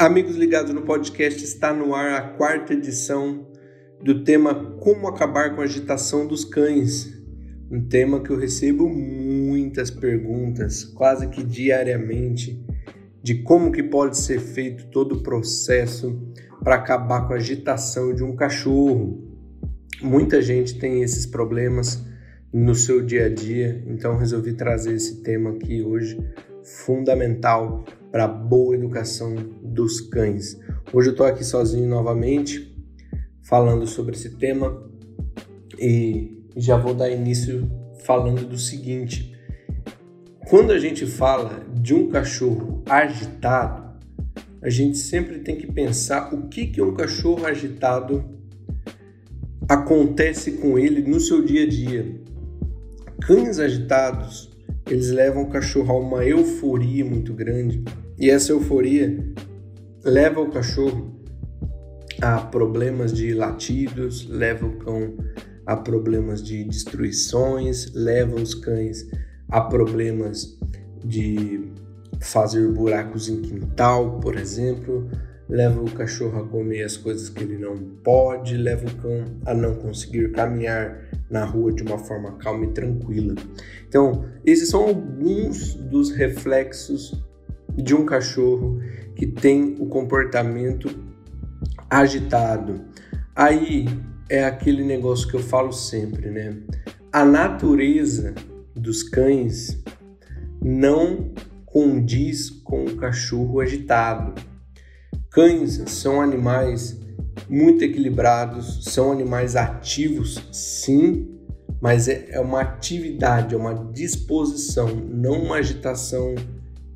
Amigos ligados no podcast, está no ar a quarta edição do tema Como acabar com a agitação dos cães. Um tema que eu recebo muitas perguntas, quase que diariamente, de como que pode ser feito todo o processo para acabar com a agitação de um cachorro. Muita gente tem esses problemas no seu dia a dia, então resolvi trazer esse tema aqui hoje, fundamental para a boa educação dos cães. Hoje eu estou aqui sozinho novamente, falando sobre esse tema e já vou dar início falando do seguinte: quando a gente fala de um cachorro agitado, a gente sempre tem que pensar o que que um cachorro agitado acontece com ele no seu dia a dia. Cães agitados, eles levam o cachorro a uma euforia muito grande. E essa euforia leva o cachorro a problemas de latidos, leva o cão a problemas de destruições, leva os cães a problemas de fazer buracos em quintal, por exemplo, leva o cachorro a comer as coisas que ele não pode, leva o cão a não conseguir caminhar na rua de uma forma calma e tranquila. Então, esses são alguns dos reflexos de um cachorro que tem o comportamento agitado. Aí é aquele negócio que eu falo sempre, né? A natureza dos cães não condiz com o cachorro agitado. Cães são animais muito equilibrados, são animais ativos, sim, mas é, é uma atividade, é uma disposição, não uma agitação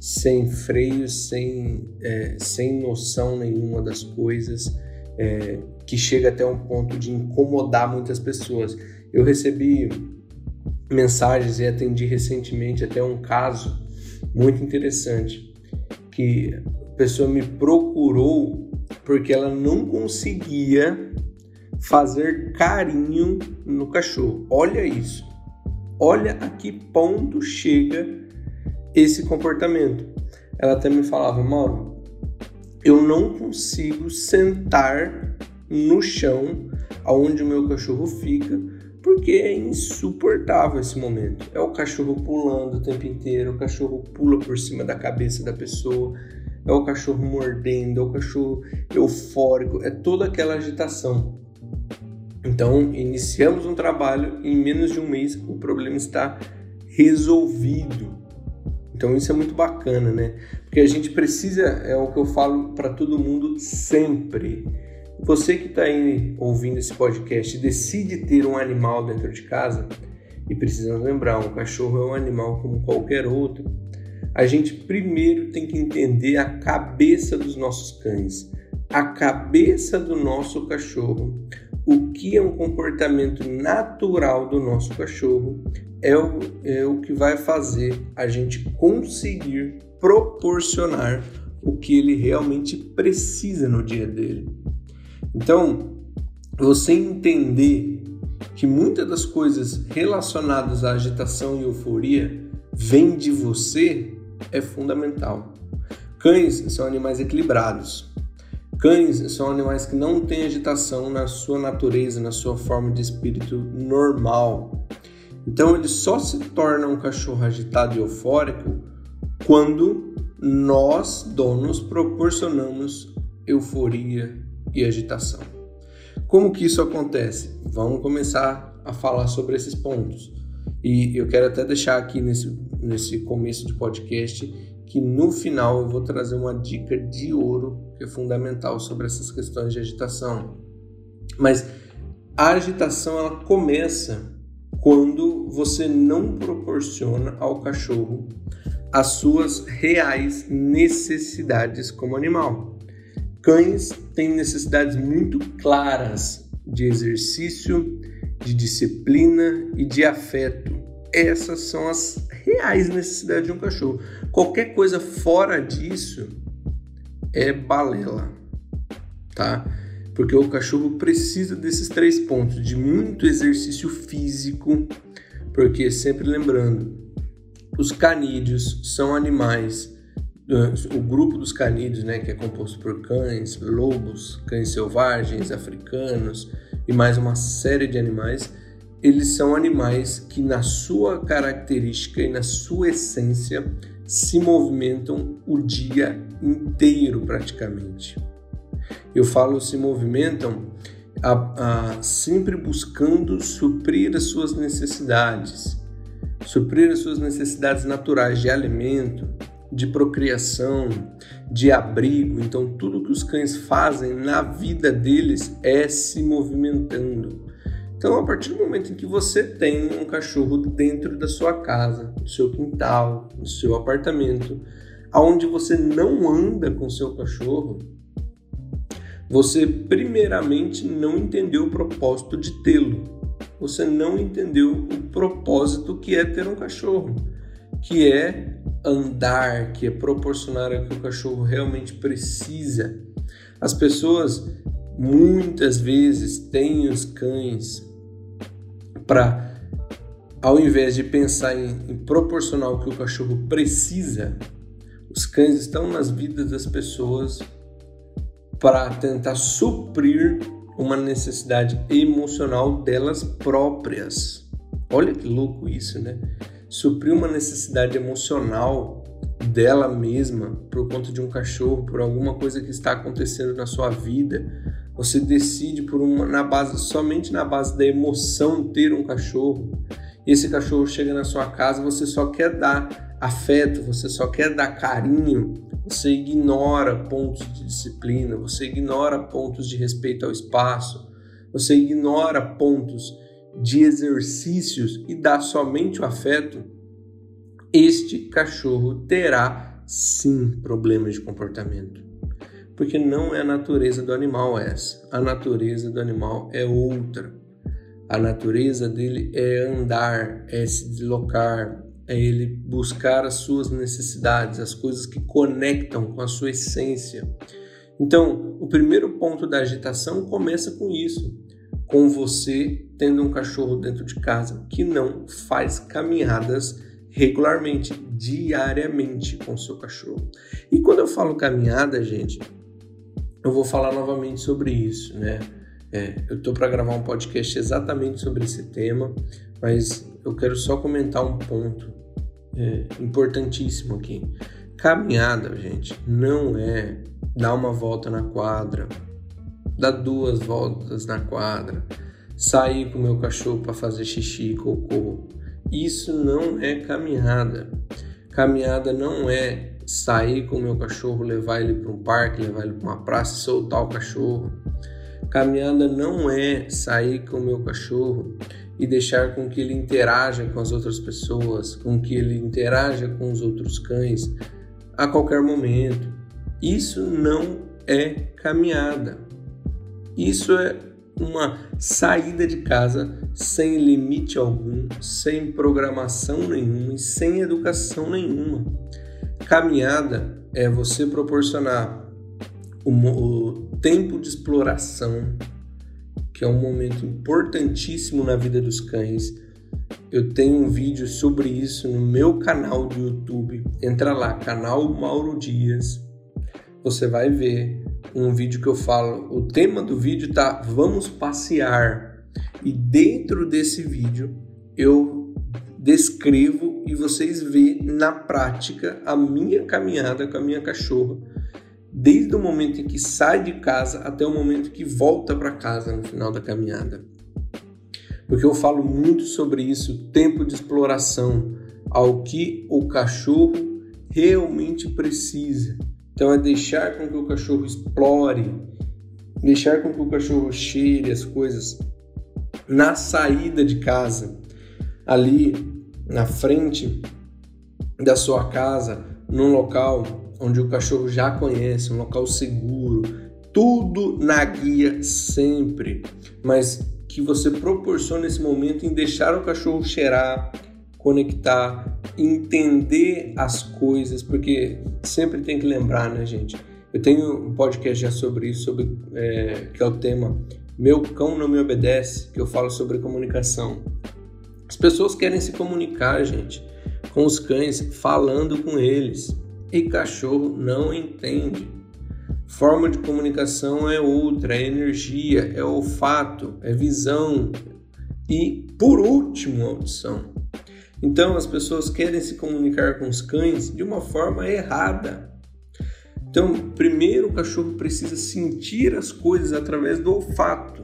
sem freio, sem, é, sem noção nenhuma das coisas, é, que chega até um ponto de incomodar muitas pessoas. Eu recebi mensagens e atendi recentemente até um caso muito interessante que pessoa me procurou porque ela não conseguia fazer carinho no cachorro. Olha isso. Olha a que ponto chega esse comportamento. Ela até me falava, Mauro, eu não consigo sentar no chão aonde o meu cachorro fica, porque é insuportável esse momento. É o cachorro pulando o tempo inteiro, o cachorro pula por cima da cabeça da pessoa, é o cachorro mordendo, é o cachorro eufórico, é toda aquela agitação. Então, iniciamos um trabalho, em menos de um mês o problema está resolvido. Então isso é muito bacana, né? Porque a gente precisa, é o que eu falo para todo mundo sempre. Você que está aí ouvindo esse podcast e decide ter um animal dentro de casa, e precisamos lembrar, um cachorro é um animal como qualquer outro, a gente primeiro tem que entender a cabeça dos nossos cães, a cabeça do nosso cachorro, o que é um comportamento natural do nosso cachorro é o, é o que vai fazer a gente conseguir proporcionar o que ele realmente precisa no dia dele. Então, você entender que muitas das coisas relacionadas à agitação e euforia vêm de você é fundamental. Cães são animais equilibrados. Cães são animais que não têm agitação na sua natureza, na sua forma de espírito normal. Então ele só se torna um cachorro agitado e eufórico quando nós, donos, proporcionamos euforia e agitação. Como que isso acontece? Vamos começar a falar sobre esses pontos. E eu quero até deixar aqui nesse, nesse começo de podcast que no final eu vou trazer uma dica de ouro que é fundamental sobre essas questões de agitação. Mas a agitação ela começa quando você não proporciona ao cachorro as suas reais necessidades como animal. Cães têm necessidades muito claras de exercício, de disciplina e de afeto. Essas são as reais necessidades de um cachorro. Qualquer coisa fora disso é balela, tá? Porque o cachorro precisa desses três pontos, de muito exercício físico, porque sempre lembrando, os canídeos são animais o grupo dos canídeos, né, que é composto por cães, lobos, cães selvagens, africanos e mais uma série de animais, eles são animais que na sua característica e na sua essência se movimentam o dia inteiro praticamente. Eu falo se movimentam a, a, sempre buscando suprir as suas necessidades, suprir as suas necessidades naturais de alimento, de procriação, de abrigo. Então, tudo que os cães fazem na vida deles é se movimentando. Então, a partir do momento em que você tem um cachorro dentro da sua casa, no seu quintal, no seu apartamento, aonde você não anda com seu cachorro, você primeiramente não entendeu o propósito de tê-lo. Você não entendeu o propósito que é ter um cachorro, que é andar, que é proporcionar o que o cachorro realmente precisa. As pessoas muitas vezes têm os cães para, ao invés de pensar em, em proporcionar o que o cachorro precisa, os cães estão nas vidas das pessoas para tentar suprir uma necessidade emocional delas próprias. Olha que louco isso, né? suprir uma necessidade emocional dela mesma por conta de um cachorro, por alguma coisa que está acontecendo na sua vida. Você decide por uma na base somente na base da emoção ter um cachorro. E esse cachorro chega na sua casa, você só quer dar afeto, você só quer dar carinho, você ignora pontos de disciplina, você ignora pontos de respeito ao espaço, você ignora pontos de exercícios e dá somente o afeto, este cachorro terá sim problemas de comportamento. Porque não é a natureza do animal essa. A natureza do animal é outra. A natureza dele é andar, é se deslocar, é ele buscar as suas necessidades, as coisas que conectam com a sua essência. Então, o primeiro ponto da agitação começa com isso com você tendo um cachorro dentro de casa que não faz caminhadas regularmente, diariamente com o seu cachorro. E quando eu falo caminhada, gente, eu vou falar novamente sobre isso, né? É, eu tô para gravar um podcast exatamente sobre esse tema, mas eu quero só comentar um ponto é, importantíssimo aqui. Caminhada, gente, não é dar uma volta na quadra, dar duas voltas na quadra, sair com o meu cachorro para fazer xixi, cocô. Isso não é caminhada. Caminhada não é sair com o meu cachorro, levar ele para um parque, levar ele para uma praça soltar o cachorro. Caminhada não é sair com o meu cachorro e deixar com que ele interaja com as outras pessoas, com que ele interaja com os outros cães a qualquer momento. Isso não é caminhada. Isso é uma saída de casa sem limite algum, sem programação nenhuma e sem educação nenhuma. Caminhada é você proporcionar o, o tempo de exploração, que é um momento importantíssimo na vida dos cães. Eu tenho um vídeo sobre isso no meu canal do YouTube. Entra lá, canal Mauro Dias. Você vai ver um vídeo que eu falo, o tema do vídeo tá vamos passear. E dentro desse vídeo eu descrevo e vocês vê na prática a minha caminhada com a minha cachorra, desde o momento em que sai de casa até o momento que volta para casa no final da caminhada. Porque eu falo muito sobre isso, tempo de exploração, ao que o cachorro realmente precisa. Então é deixar com que o cachorro explore, deixar com que o cachorro cheire as coisas na saída de casa, ali na frente da sua casa, num local onde o cachorro já conhece, um local seguro, tudo na guia sempre, mas que você proporciona esse momento em deixar o cachorro cheirar, conectar, entender as coisas, porque sempre tem que lembrar, né, gente? Eu tenho um podcast já sobre isso, sobre, é, que é o tema Meu Cão Não Me Obedece, que eu falo sobre comunicação. As pessoas querem se comunicar, gente, com os cães, falando com eles, e cachorro não entende. Forma de comunicação é outra, é energia, é olfato, é visão e, por último, audição. Então, as pessoas querem se comunicar com os cães de uma forma errada. Então, primeiro o cachorro precisa sentir as coisas através do olfato.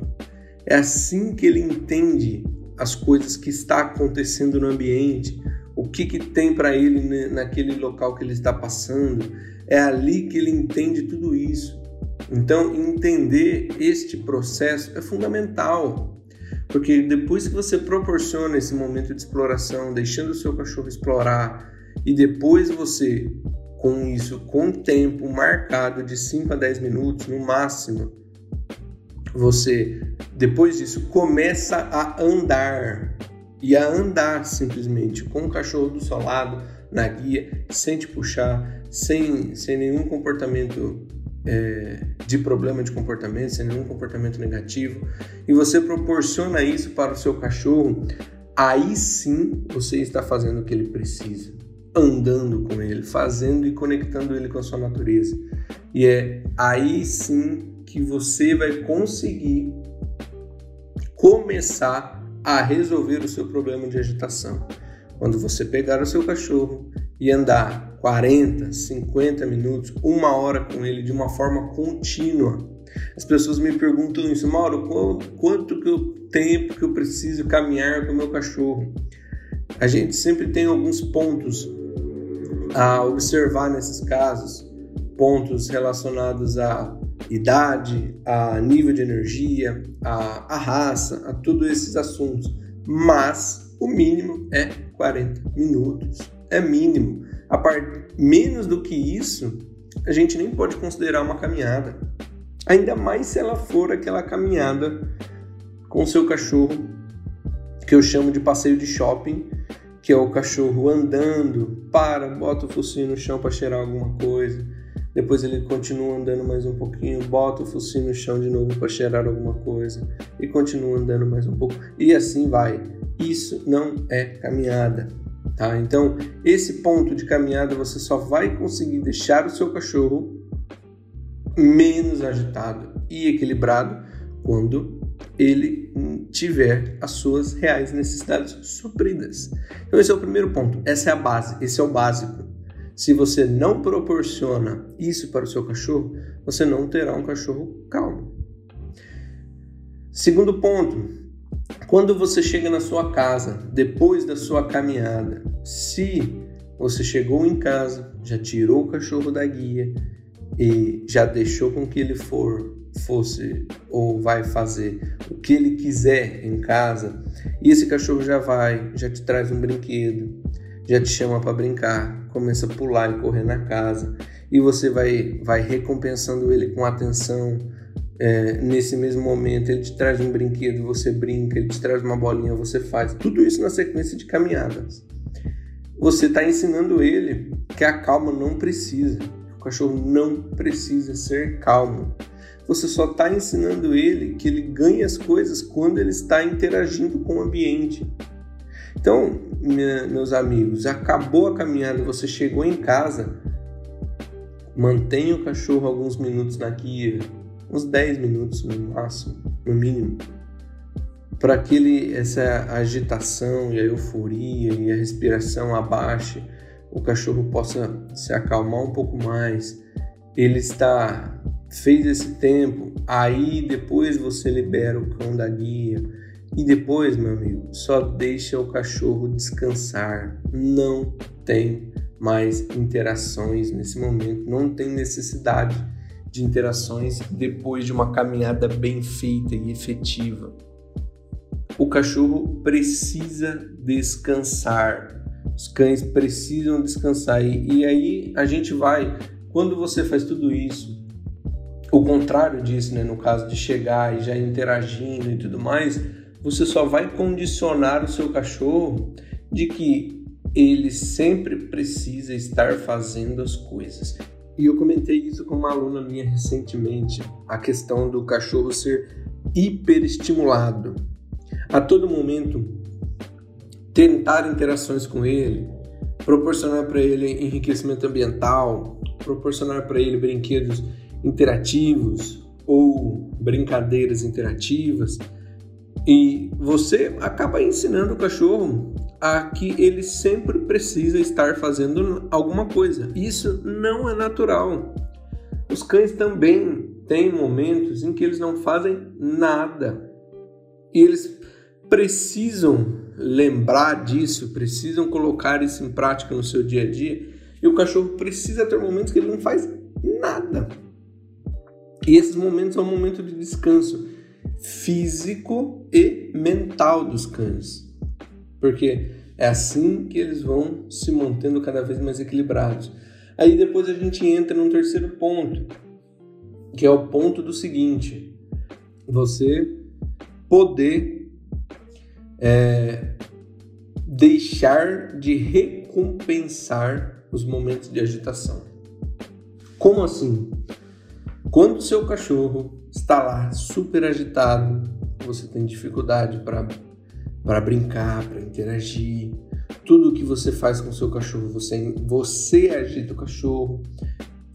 É assim que ele entende as coisas que está acontecendo no ambiente, o que, que tem para ele naquele local que ele está passando. É ali que ele entende tudo isso. Então, entender este processo é fundamental, porque depois que você proporciona esse momento de exploração, deixando o seu cachorro explorar, e depois você, com isso, com tempo marcado de 5 a 10 minutos no máximo, você, depois disso, começa a andar. E a andar simplesmente com o cachorro do seu lado na guia, sem te puxar, sem, sem nenhum comportamento é, de problema de comportamento, sem nenhum comportamento negativo, e você proporciona isso para o seu cachorro, aí sim você está fazendo o que ele precisa, andando com ele, fazendo e conectando ele com a sua natureza. E é aí sim que você vai conseguir começar a resolver o seu problema de agitação. Quando você pegar o seu cachorro e andar 40, 50 minutos, uma hora com ele de uma forma contínua. As pessoas me perguntam isso, Mauro, quanto que eu tempo que eu preciso caminhar com o meu cachorro? A gente sempre tem alguns pontos a observar nesses casos, pontos relacionados à idade, a nível de energia, a, a raça, a todos esses assuntos. Mas o mínimo é 40 minutos. É mínimo. A part... Menos do que isso, a gente nem pode considerar uma caminhada. Ainda mais se ela for aquela caminhada com seu cachorro, que eu chamo de passeio de shopping, que é o cachorro andando, para, bota o focinho no chão para cheirar alguma coisa, depois ele continua andando mais um pouquinho, bota o focinho no chão de novo para cheirar alguma coisa e continua andando mais um pouco e assim vai. Isso não é caminhada, tá? Então, esse ponto de caminhada você só vai conseguir deixar o seu cachorro menos agitado e equilibrado quando ele tiver as suas reais necessidades supridas. Então esse é o primeiro ponto, essa é a base, esse é o básico. Se você não proporciona isso para o seu cachorro, você não terá um cachorro calmo. Segundo ponto, quando você chega na sua casa, depois da sua caminhada, se você chegou em casa, já tirou o cachorro da guia e já deixou com que ele for fosse ou vai fazer o que ele quiser em casa, e esse cachorro já vai, já te traz um brinquedo, já te chama para brincar, começa a pular e correr na casa e você vai, vai recompensando ele com atenção. É, nesse mesmo momento, ele te traz um brinquedo, você brinca, ele te traz uma bolinha, você faz. Tudo isso na sequência de caminhadas. Você está ensinando ele que a calma não precisa. O cachorro não precisa ser calmo. Você só está ensinando ele que ele ganha as coisas quando ele está interagindo com o ambiente. Então, minha, meus amigos, acabou a caminhada, você chegou em casa, mantenha o cachorro alguns minutos na guia, uns 10 minutos no máximo, no mínimo, para que ele, essa agitação e a euforia e a respiração abaixe, o cachorro possa se acalmar um pouco mais. Ele está fez esse tempo, aí depois você libera o cão da guia e depois, meu amigo, só deixa o cachorro descansar. Não tem mais interações nesse momento, não tem necessidade de interações depois de uma caminhada bem feita e efetiva. O cachorro precisa descansar. Os cães precisam descansar. E, e aí a gente vai, quando você faz tudo isso, o contrário disso, né, no caso de chegar e já interagindo e tudo mais, você só vai condicionar o seu cachorro de que ele sempre precisa estar fazendo as coisas. E eu comentei isso com uma aluna minha recentemente, a questão do cachorro ser hiperestimulado. A todo momento tentar interações com ele, proporcionar para ele enriquecimento ambiental, proporcionar para ele brinquedos interativos ou brincadeiras interativas. E você acaba ensinando o cachorro a que ele sempre precisa estar fazendo alguma coisa. Isso não é natural. Os cães também têm momentos em que eles não fazem nada. E eles precisam lembrar disso, precisam colocar isso em prática no seu dia a dia. E o cachorro precisa ter momentos que ele não faz nada. E esses momentos são um momento de descanso físico e mental dos cães. Porque é assim que eles vão se mantendo cada vez mais equilibrados. Aí depois a gente entra num terceiro ponto, que é o ponto do seguinte: você poder é, deixar de recompensar os momentos de agitação. Como assim? Quando o seu cachorro está lá super agitado, você tem dificuldade para brincar, para interagir, tudo que você faz com o seu cachorro, você, você agita o cachorro,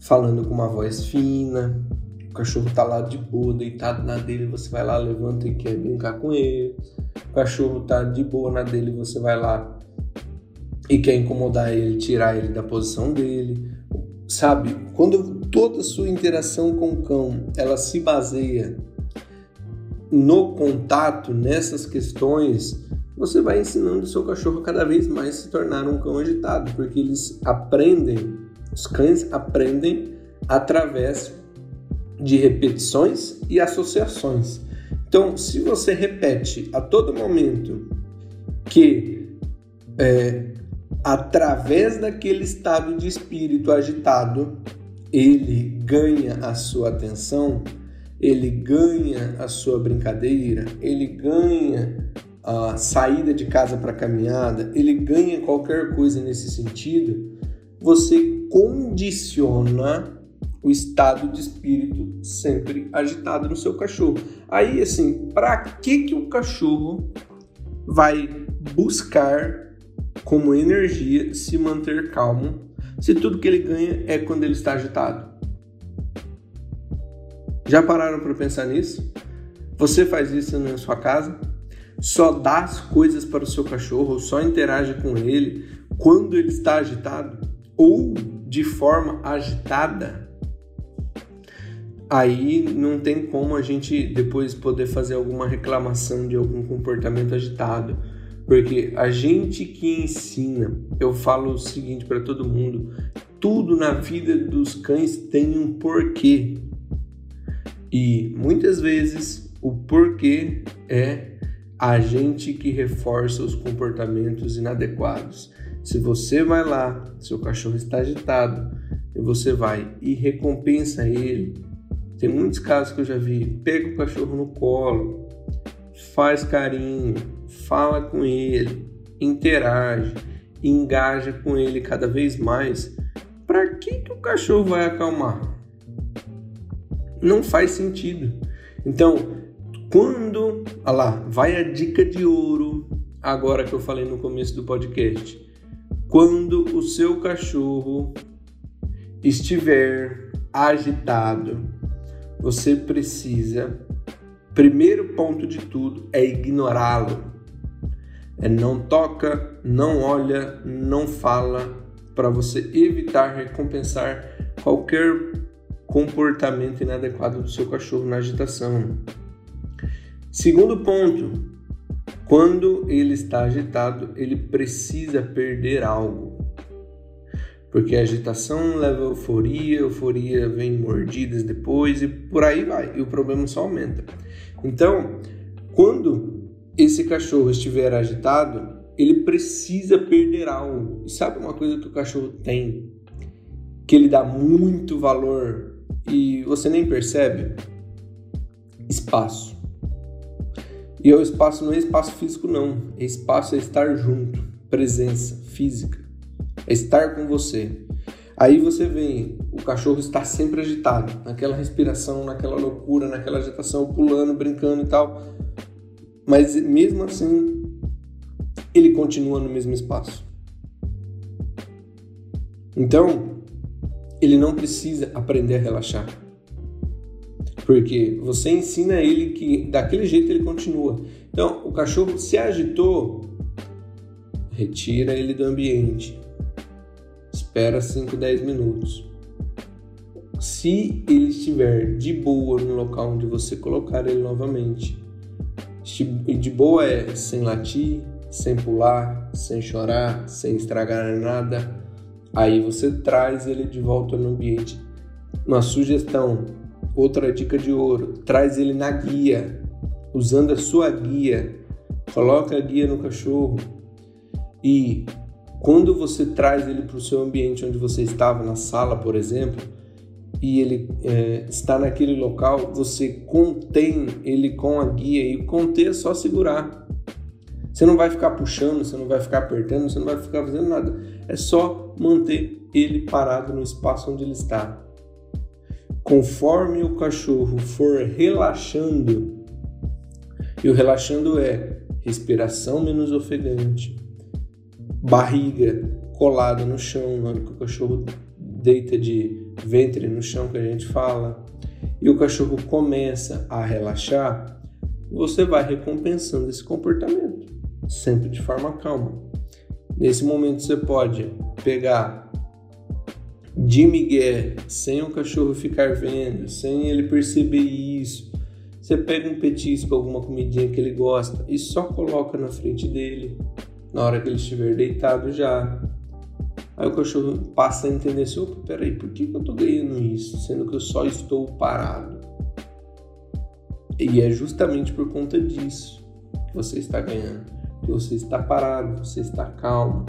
falando com uma voz fina. O cachorro tá lá de boa, deitado na dele, você vai lá, levanta e quer brincar com ele. O cachorro tá de boa na dele, você vai lá e quer incomodar ele, tirar ele da posição dele. Sabe? Quando toda sua interação com o cão, ela se baseia no contato, nessas questões, você vai ensinando o seu cachorro cada vez mais se tornar um cão agitado, porque eles aprendem, os cães aprendem através de repetições e associações. Então, se você repete a todo momento que é, através daquele estado de espírito agitado, ele ganha a sua atenção, ele ganha a sua brincadeira, ele ganha a saída de casa para caminhada, ele ganha qualquer coisa nesse sentido, você condiciona o estado de espírito sempre agitado no seu cachorro. Aí, assim, para que que o cachorro vai buscar como energia se manter calmo se tudo que ele ganha é quando ele está agitado? Já pararam para pensar nisso? Você faz isso na sua casa? só dá as coisas para o seu cachorro, ou só interage com ele quando ele está agitado ou de forma agitada, aí não tem como a gente depois poder fazer alguma reclamação de algum comportamento agitado. Porque a gente que ensina, eu falo o seguinte para todo mundo: tudo na vida dos cães tem um porquê. E muitas vezes o porquê é a gente que reforça os comportamentos inadequados. Se você vai lá, seu cachorro está agitado, e você vai e recompensa ele. Tem muitos casos que eu já vi, pega o cachorro no colo, faz carinho, fala com ele, interage, engaja com ele cada vez mais. Para que, que o cachorro vai acalmar? Não faz sentido. Então, quando, olha lá, vai a dica de ouro, agora que eu falei no começo do podcast. Quando o seu cachorro estiver agitado, você precisa, primeiro ponto de tudo, é ignorá-lo. É não toca, não olha, não fala, para você evitar recompensar qualquer comportamento inadequado do seu cachorro na agitação. Segundo ponto, quando ele está agitado, ele precisa perder algo. Porque a agitação leva a euforia, euforia vem mordidas depois e por aí vai, e o problema só aumenta. Então, quando esse cachorro estiver agitado, ele precisa perder algo. E sabe uma coisa que o cachorro tem que ele dá muito valor e você nem percebe? Espaço. E o espaço não é espaço físico, não. É espaço é estar junto, presença física. É estar com você. Aí você vê, o cachorro está sempre agitado, naquela respiração, naquela loucura, naquela agitação, pulando, brincando e tal. Mas mesmo assim, ele continua no mesmo espaço. Então, ele não precisa aprender a relaxar. Porque você ensina ele que daquele jeito ele continua. Então, o cachorro se agitou, retira ele do ambiente. Espera 5, 10 minutos. Se ele estiver de boa no local onde você colocar ele novamente, de boa é sem latir, sem pular, sem chorar, sem estragar nada, aí você traz ele de volta no ambiente. Uma sugestão, outra dica de ouro, traz ele na guia, usando a sua guia. Coloca a guia no cachorro e quando você traz ele para o seu ambiente onde você estava, na sala, por exemplo, e ele é, está naquele local, você contém ele com a guia e conter é só segurar. Você não vai ficar puxando, você não vai ficar apertando, você não vai ficar fazendo nada. É só manter ele parado no espaço onde ele está. Conforme o cachorro for relaxando, e o relaxando é respiração menos ofegante, barriga colada no chão, na hora que o cachorro deita de ventre no chão que a gente fala, e o cachorro começa a relaxar, você vai recompensando esse comportamento, sempre de forma calma. Nesse momento você pode pegar de migué, sem o cachorro ficar vendo, sem ele perceber isso. Você pega um petisco, alguma comidinha que ele gosta e só coloca na frente dele, na hora que ele estiver deitado já. Aí o cachorro passa a entender assim, opa, peraí, por que, que eu tô ganhando isso, sendo que eu só estou parado? E é justamente por conta disso que você está ganhando, que você está parado, você está calmo.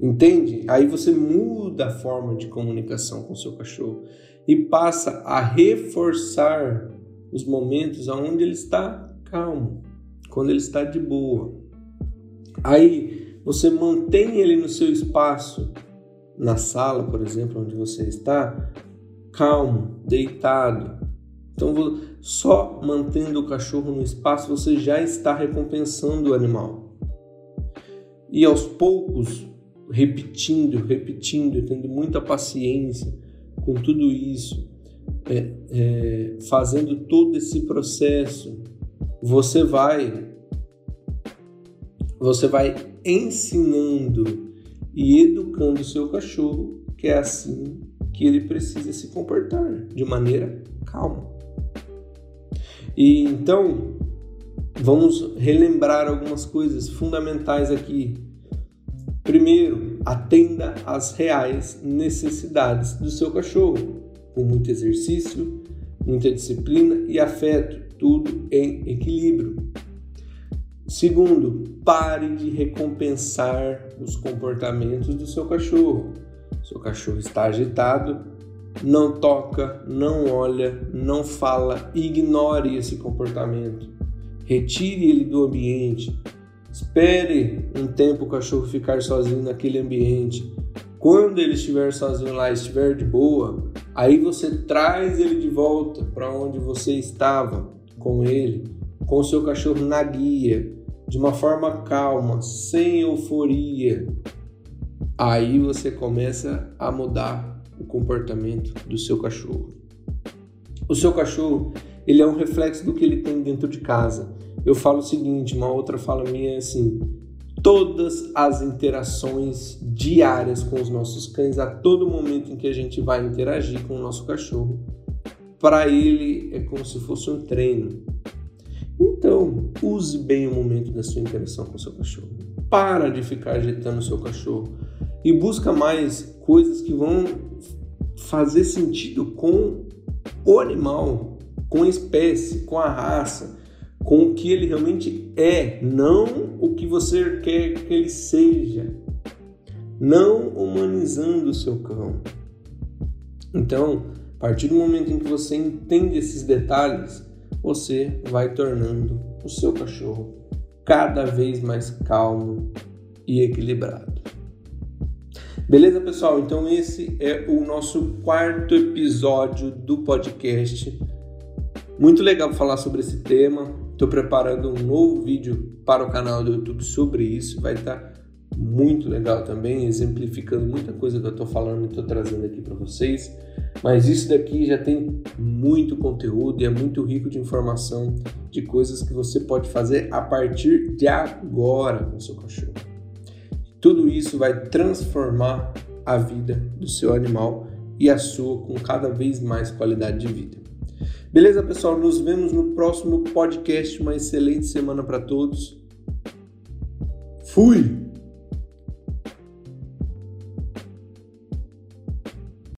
Entende? Aí você muda a forma de comunicação com o seu cachorro e passa a reforçar os momentos onde ele está calmo, quando ele está de boa. Aí você mantém ele no seu espaço, na sala, por exemplo, onde você está, calmo, deitado. Então, só mantendo o cachorro no espaço, você já está recompensando o animal. E aos poucos, repetindo, repetindo, tendo muita paciência com tudo isso, é, é, fazendo todo esse processo, você vai você vai ensinando e educando o seu cachorro que é assim que ele precisa se comportar, de maneira calma. E então, vamos relembrar algumas coisas fundamentais aqui. Primeiro, atenda às reais necessidades do seu cachorro, com muito exercício, muita disciplina e afeto, tudo em equilíbrio. Segundo, pare de recompensar os comportamentos do seu cachorro. Seu cachorro está agitado, não toca, não olha, não fala, ignore esse comportamento. Retire ele do ambiente. Espere um tempo o cachorro ficar sozinho naquele ambiente. Quando ele estiver sozinho lá, estiver de boa, aí você traz ele de volta para onde você estava com ele com seu cachorro na guia, de uma forma calma, sem euforia. Aí você começa a mudar o comportamento do seu cachorro. O seu cachorro, ele é um reflexo do que ele tem dentro de casa. Eu falo o seguinte, uma outra fala minha é assim: todas as interações diárias com os nossos cães, a todo momento em que a gente vai interagir com o nosso cachorro, para ele é como se fosse um treino. Então, use bem o momento da sua interação com o seu cachorro. Para de ficar agitando o seu cachorro e busca mais coisas que vão fazer sentido com o animal, com a espécie, com a raça, com o que ele realmente é, não o que você quer que ele seja. Não humanizando o seu cão. Então, a partir do momento em que você entende esses detalhes, você vai tornando o seu cachorro cada vez mais calmo e equilibrado. Beleza, pessoal? Então, esse é o nosso quarto episódio do podcast. Muito legal falar sobre esse tema. Estou preparando um novo vídeo para o canal do YouTube sobre isso. Vai estar muito legal também, exemplificando muita coisa que eu estou falando e estou trazendo aqui para vocês. Mas isso daqui já tem muito conteúdo e é muito rico de informação de coisas que você pode fazer a partir de agora com seu cachorro. Tudo isso vai transformar a vida do seu animal e a sua com cada vez mais qualidade de vida. Beleza, pessoal? Nos vemos no próximo podcast. Uma excelente semana para todos. Fui!